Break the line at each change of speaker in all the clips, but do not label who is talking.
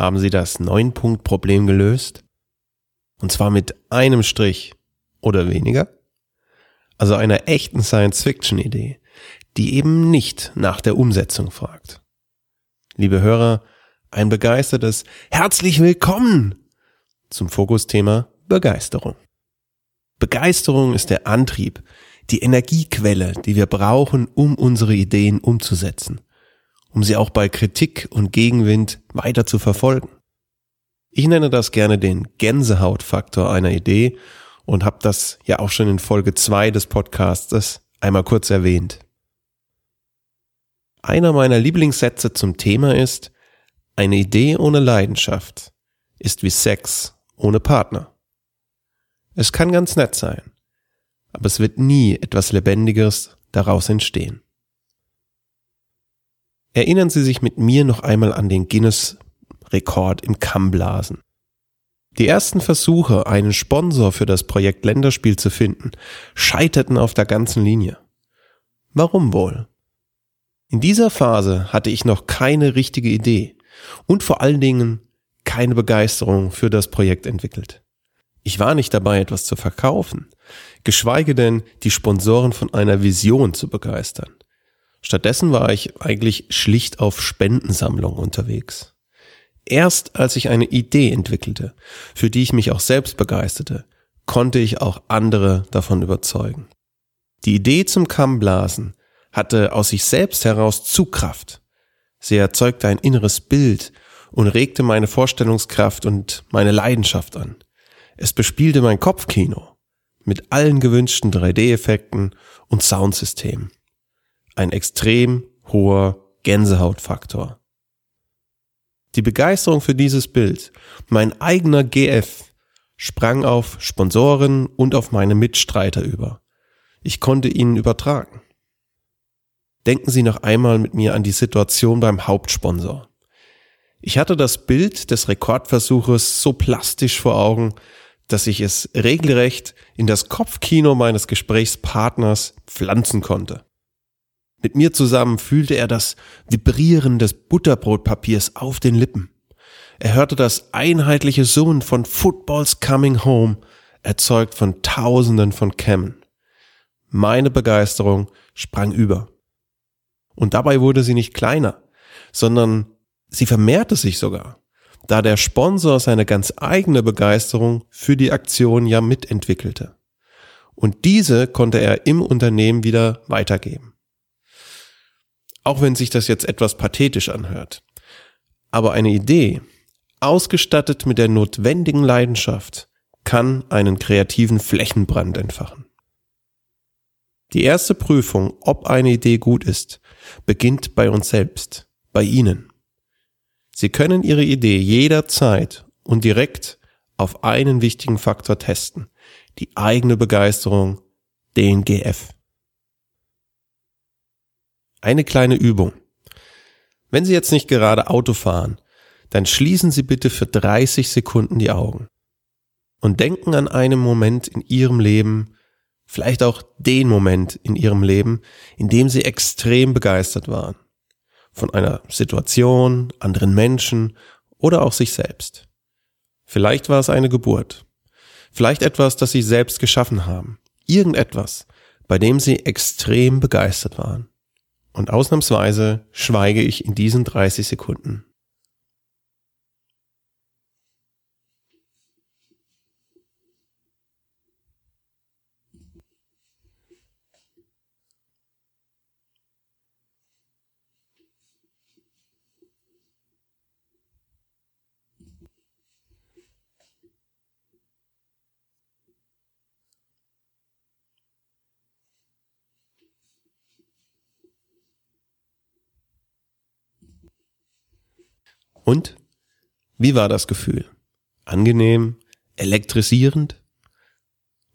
Haben Sie das Neun-Punkt-Problem gelöst? Und zwar mit einem Strich oder weniger? Also einer echten Science-Fiction-Idee, die eben nicht nach der Umsetzung fragt. Liebe Hörer, ein begeistertes Herzlich willkommen zum Fokusthema Begeisterung. Begeisterung ist der Antrieb, die Energiequelle, die wir brauchen, um unsere Ideen umzusetzen um sie auch bei Kritik und Gegenwind weiter zu verfolgen. Ich nenne das gerne den Gänsehautfaktor einer Idee und habe das ja auch schon in Folge zwei des Podcasts einmal kurz erwähnt. Einer meiner Lieblingssätze zum Thema ist, eine Idee ohne Leidenschaft ist wie Sex ohne Partner. Es kann ganz nett sein, aber es wird nie etwas Lebendigeres daraus entstehen. Erinnern Sie sich mit mir noch einmal an den Guinness-Rekord im Kammblasen. Die ersten Versuche, einen Sponsor für das Projekt Länderspiel zu finden, scheiterten auf der ganzen Linie. Warum wohl? In dieser Phase hatte ich noch keine richtige Idee und vor allen Dingen keine Begeisterung für das Projekt entwickelt. Ich war nicht dabei, etwas zu verkaufen, geschweige denn die Sponsoren von einer Vision zu begeistern. Stattdessen war ich eigentlich schlicht auf Spendensammlung unterwegs. Erst als ich eine Idee entwickelte, für die ich mich auch selbst begeisterte, konnte ich auch andere davon überzeugen. Die Idee zum Kammblasen hatte aus sich selbst heraus Zugkraft. Sie erzeugte ein inneres Bild und regte meine Vorstellungskraft und meine Leidenschaft an. Es bespielte mein Kopfkino mit allen gewünschten 3D-Effekten und Soundsystemen ein extrem hoher Gänsehautfaktor. Die Begeisterung für dieses Bild, mein eigener GF, sprang auf Sponsoren und auf meine Mitstreiter über. Ich konnte ihnen übertragen. Denken Sie noch einmal mit mir an die Situation beim Hauptsponsor. Ich hatte das Bild des Rekordversuches so plastisch vor Augen, dass ich es regelrecht in das Kopfkino meines Gesprächspartners pflanzen konnte. Mit mir zusammen fühlte er das Vibrieren des Butterbrotpapiers auf den Lippen. Er hörte das einheitliche Summen von Footballs Coming Home, erzeugt von Tausenden von Kämmen. Meine Begeisterung sprang über. Und dabei wurde sie nicht kleiner, sondern sie vermehrte sich sogar, da der Sponsor seine ganz eigene Begeisterung für die Aktion ja mitentwickelte. Und diese konnte er im Unternehmen wieder weitergeben. Auch wenn sich das jetzt etwas pathetisch anhört. Aber eine Idee, ausgestattet mit der notwendigen Leidenschaft, kann einen kreativen Flächenbrand entfachen. Die erste Prüfung, ob eine Idee gut ist, beginnt bei uns selbst, bei Ihnen. Sie können Ihre Idee jederzeit und direkt auf einen wichtigen Faktor testen, die eigene Begeisterung, den GF. Eine kleine Übung. Wenn Sie jetzt nicht gerade Auto fahren, dann schließen Sie bitte für 30 Sekunden die Augen und denken an einen Moment in Ihrem Leben, vielleicht auch den Moment in Ihrem Leben, in dem Sie extrem begeistert waren. Von einer Situation, anderen Menschen oder auch sich selbst. Vielleicht war es eine Geburt. Vielleicht etwas, das Sie selbst geschaffen haben. Irgendetwas, bei dem Sie extrem begeistert waren. Und ausnahmsweise schweige ich in diesen 30 Sekunden. Und? Wie war das Gefühl? Angenehm? Elektrisierend?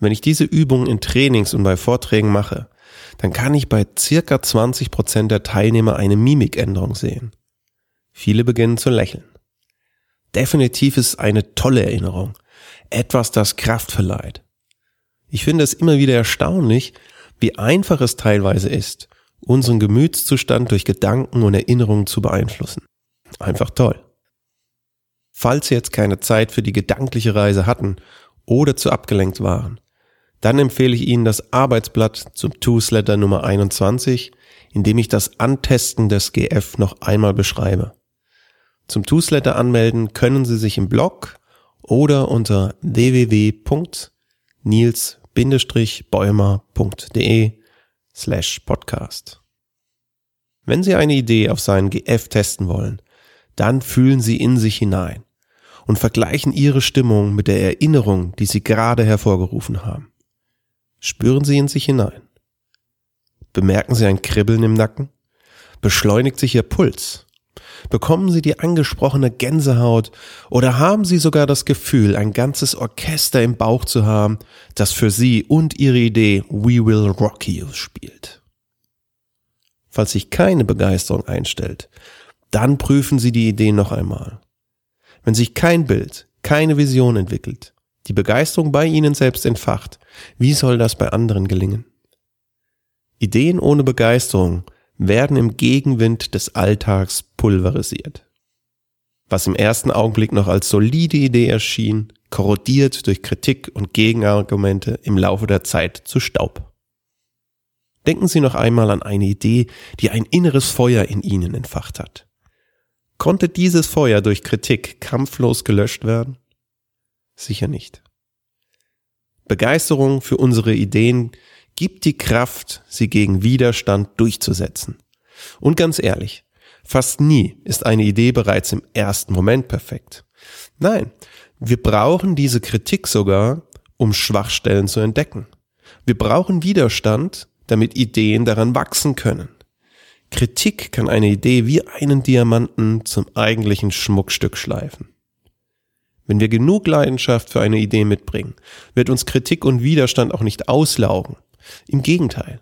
Wenn ich diese Übung in Trainings und bei Vorträgen mache, dann kann ich bei circa 20 Prozent der Teilnehmer eine Mimikänderung sehen. Viele beginnen zu lächeln. Definitiv ist eine tolle Erinnerung. Etwas, das Kraft verleiht. Ich finde es immer wieder erstaunlich, wie einfach es teilweise ist, unseren Gemütszustand durch Gedanken und Erinnerungen zu beeinflussen. Einfach toll. Falls Sie jetzt keine Zeit für die gedankliche Reise hatten oder zu abgelenkt waren, dann empfehle ich Ihnen das Arbeitsblatt zum Newsletter Nummer 21, in dem ich das Antesten des GF noch einmal beschreibe. Zum Newsletter anmelden können Sie sich im Blog oder unter www.nils-bäumer.de slash podcast. Wenn Sie eine Idee auf seinen GF testen wollen, dann fühlen Sie in sich hinein und vergleichen Ihre Stimmung mit der Erinnerung, die Sie gerade hervorgerufen haben. Spüren Sie in sich hinein. Bemerken Sie ein Kribbeln im Nacken? Beschleunigt sich Ihr Puls? Bekommen Sie die angesprochene Gänsehaut oder haben Sie sogar das Gefühl, ein ganzes Orchester im Bauch zu haben, das für Sie und Ihre Idee We Will Rock You spielt? Falls sich keine Begeisterung einstellt, dann prüfen Sie die Idee noch einmal. Wenn sich kein Bild, keine Vision entwickelt, die Begeisterung bei Ihnen selbst entfacht, wie soll das bei anderen gelingen? Ideen ohne Begeisterung werden im Gegenwind des Alltags pulverisiert. Was im ersten Augenblick noch als solide Idee erschien, korrodiert durch Kritik und Gegenargumente im Laufe der Zeit zu Staub. Denken Sie noch einmal an eine Idee, die ein inneres Feuer in Ihnen entfacht hat. Konnte dieses Feuer durch Kritik kampflos gelöscht werden? Sicher nicht. Begeisterung für unsere Ideen gibt die Kraft, sie gegen Widerstand durchzusetzen. Und ganz ehrlich, fast nie ist eine Idee bereits im ersten Moment perfekt. Nein, wir brauchen diese Kritik sogar, um Schwachstellen zu entdecken. Wir brauchen Widerstand, damit Ideen daran wachsen können. Kritik kann eine Idee wie einen Diamanten zum eigentlichen Schmuckstück schleifen. Wenn wir genug Leidenschaft für eine Idee mitbringen, wird uns Kritik und Widerstand auch nicht auslaugen. Im Gegenteil.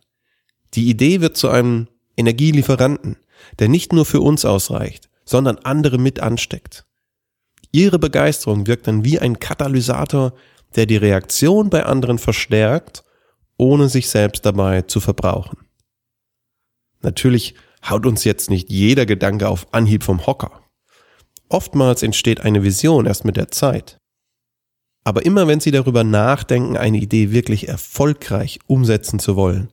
Die Idee wird zu einem Energielieferanten, der nicht nur für uns ausreicht, sondern andere mit ansteckt. Ihre Begeisterung wirkt dann wie ein Katalysator, der die Reaktion bei anderen verstärkt, ohne sich selbst dabei zu verbrauchen. Natürlich haut uns jetzt nicht jeder Gedanke auf Anhieb vom Hocker. Oftmals entsteht eine Vision erst mit der Zeit. Aber immer wenn Sie darüber nachdenken, eine Idee wirklich erfolgreich umsetzen zu wollen,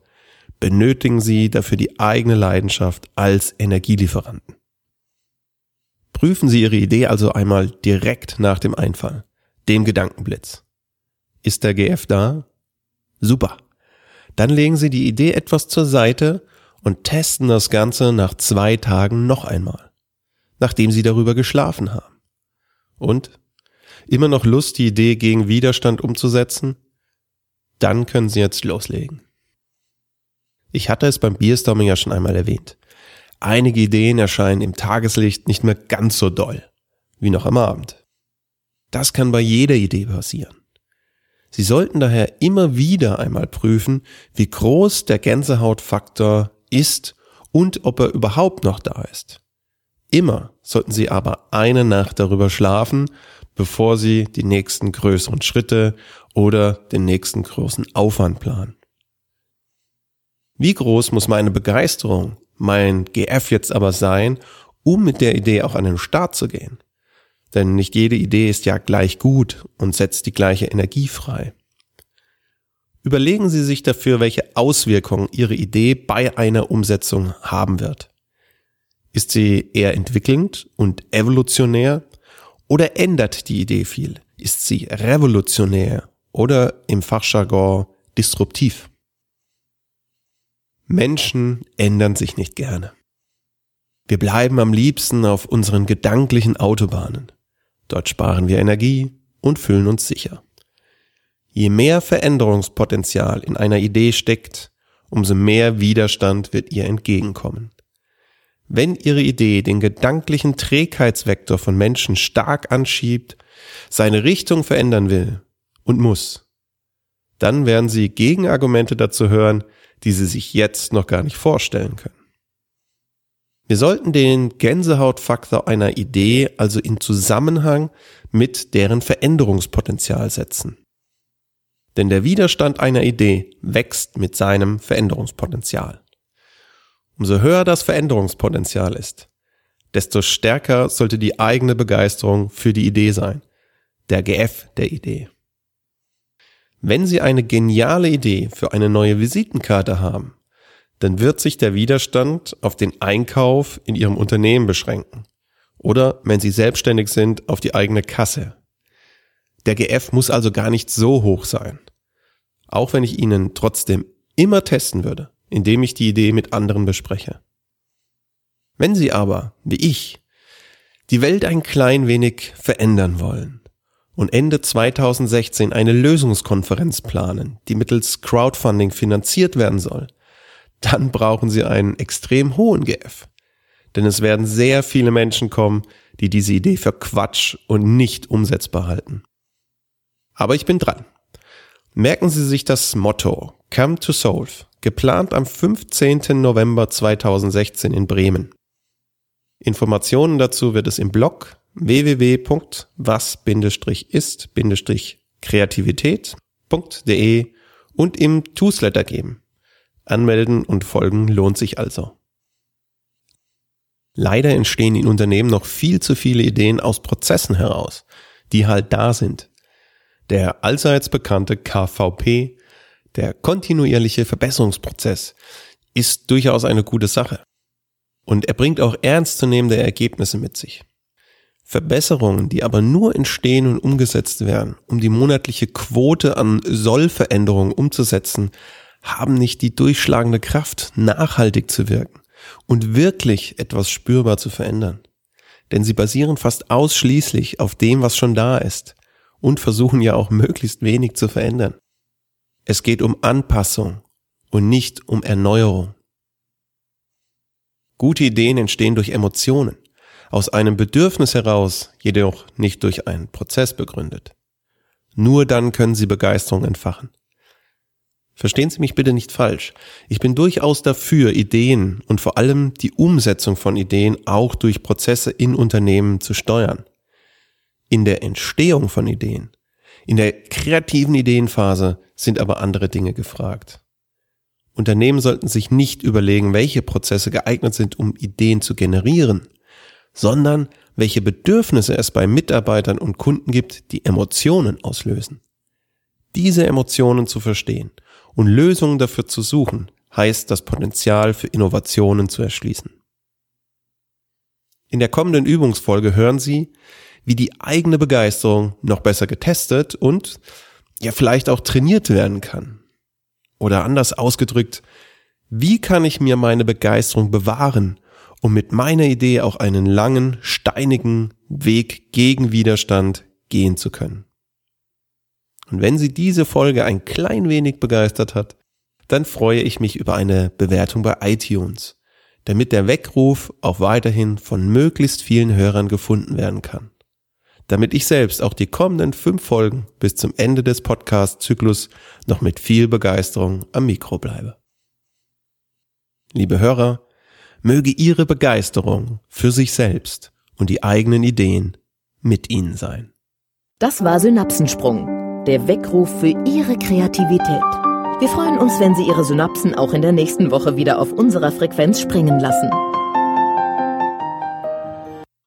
benötigen Sie dafür die eigene Leidenschaft als Energielieferanten. Prüfen Sie Ihre Idee also einmal direkt nach dem Einfall, dem Gedankenblitz. Ist der GF da? Super. Dann legen Sie die Idee etwas zur Seite und testen das Ganze nach zwei Tagen noch einmal, nachdem Sie darüber geschlafen haben. Und? Immer noch Lust, die Idee gegen Widerstand umzusetzen? Dann können Sie jetzt loslegen. Ich hatte es beim Beerstorming ja schon einmal erwähnt. Einige Ideen erscheinen im Tageslicht nicht mehr ganz so doll, wie noch am Abend. Das kann bei jeder Idee passieren. Sie sollten daher immer wieder einmal prüfen, wie groß der Gänsehautfaktor ist und ob er überhaupt noch da ist. Immer sollten Sie aber eine Nacht darüber schlafen, bevor Sie die nächsten größeren Schritte oder den nächsten großen Aufwand planen. Wie groß muss meine Begeisterung, mein GF jetzt aber sein, um mit der Idee auch an den Start zu gehen? Denn nicht jede Idee ist ja gleich gut und setzt die gleiche Energie frei. Überlegen Sie sich dafür, welche Auswirkungen Ihre Idee bei einer Umsetzung haben wird. Ist sie eher entwickelnd und evolutionär oder ändert die Idee viel? Ist sie revolutionär oder im Fachjargon disruptiv? Menschen ändern sich nicht gerne. Wir bleiben am liebsten auf unseren gedanklichen Autobahnen. Dort sparen wir Energie und fühlen uns sicher. Je mehr Veränderungspotenzial in einer Idee steckt, umso mehr Widerstand wird ihr entgegenkommen. Wenn Ihre Idee den gedanklichen Trägheitsvektor von Menschen stark anschiebt, seine Richtung verändern will und muss, dann werden Sie Gegenargumente dazu hören, die Sie sich jetzt noch gar nicht vorstellen können. Wir sollten den Gänsehautfaktor einer Idee also in Zusammenhang mit deren Veränderungspotenzial setzen. Denn der Widerstand einer Idee wächst mit seinem Veränderungspotenzial. Umso höher das Veränderungspotenzial ist, desto stärker sollte die eigene Begeisterung für die Idee sein, der GF der Idee. Wenn Sie eine geniale Idee für eine neue Visitenkarte haben, dann wird sich der Widerstand auf den Einkauf in Ihrem Unternehmen beschränken. Oder, wenn Sie selbstständig sind, auf die eigene Kasse. Der GF muss also gar nicht so hoch sein. Auch wenn ich Ihnen trotzdem immer testen würde, indem ich die Idee mit anderen bespreche. Wenn Sie aber, wie ich, die Welt ein klein wenig verändern wollen und Ende 2016 eine Lösungskonferenz planen, die mittels Crowdfunding finanziert werden soll, dann brauchen Sie einen extrem hohen GF. Denn es werden sehr viele Menschen kommen, die diese Idee für Quatsch und nicht umsetzbar halten. Aber ich bin dran. Merken Sie sich das Motto Come to Solve geplant am 15. November 2016 in Bremen. Informationen dazu wird es im Blog www.was-ist-kreativität.de und im Newsletter geben. Anmelden und folgen lohnt sich also. Leider entstehen in Unternehmen noch viel zu viele Ideen aus Prozessen heraus, die halt da sind. Der allseits bekannte KVP der kontinuierliche Verbesserungsprozess ist durchaus eine gute Sache. Und er bringt auch ernstzunehmende Ergebnisse mit sich. Verbesserungen, die aber nur entstehen und umgesetzt werden, um die monatliche Quote an Sollveränderungen umzusetzen, haben nicht die durchschlagende Kraft, nachhaltig zu wirken und wirklich etwas spürbar zu verändern. Denn sie basieren fast ausschließlich auf dem, was schon da ist und versuchen ja auch möglichst wenig zu verändern. Es geht um Anpassung und nicht um Erneuerung. Gute Ideen entstehen durch Emotionen, aus einem Bedürfnis heraus, jedoch nicht durch einen Prozess begründet. Nur dann können sie Begeisterung entfachen. Verstehen Sie mich bitte nicht falsch. Ich bin durchaus dafür, Ideen und vor allem die Umsetzung von Ideen auch durch Prozesse in Unternehmen zu steuern. In der Entstehung von Ideen in der kreativen Ideenphase sind aber andere Dinge gefragt. Unternehmen sollten sich nicht überlegen, welche Prozesse geeignet sind, um Ideen zu generieren, sondern welche Bedürfnisse es bei Mitarbeitern und Kunden gibt, die Emotionen auslösen. Diese Emotionen zu verstehen und Lösungen dafür zu suchen, heißt das Potenzial für Innovationen zu erschließen. In der kommenden Übungsfolge hören Sie, wie die eigene Begeisterung noch besser getestet und ja vielleicht auch trainiert werden kann. Oder anders ausgedrückt, wie kann ich mir meine Begeisterung bewahren, um mit meiner Idee auch einen langen, steinigen Weg gegen Widerstand gehen zu können? Und wenn Sie diese Folge ein klein wenig begeistert hat, dann freue ich mich über eine Bewertung bei iTunes, damit der Weckruf auch weiterhin von möglichst vielen Hörern gefunden werden kann damit ich selbst auch die kommenden fünf Folgen bis zum Ende des Podcast-Zyklus noch mit viel Begeisterung am Mikro bleibe. Liebe Hörer, möge Ihre Begeisterung für sich selbst und die eigenen Ideen mit Ihnen sein.
Das war Synapsensprung, der Weckruf für Ihre Kreativität. Wir freuen uns, wenn Sie Ihre Synapsen auch in der nächsten Woche wieder auf unserer Frequenz springen lassen.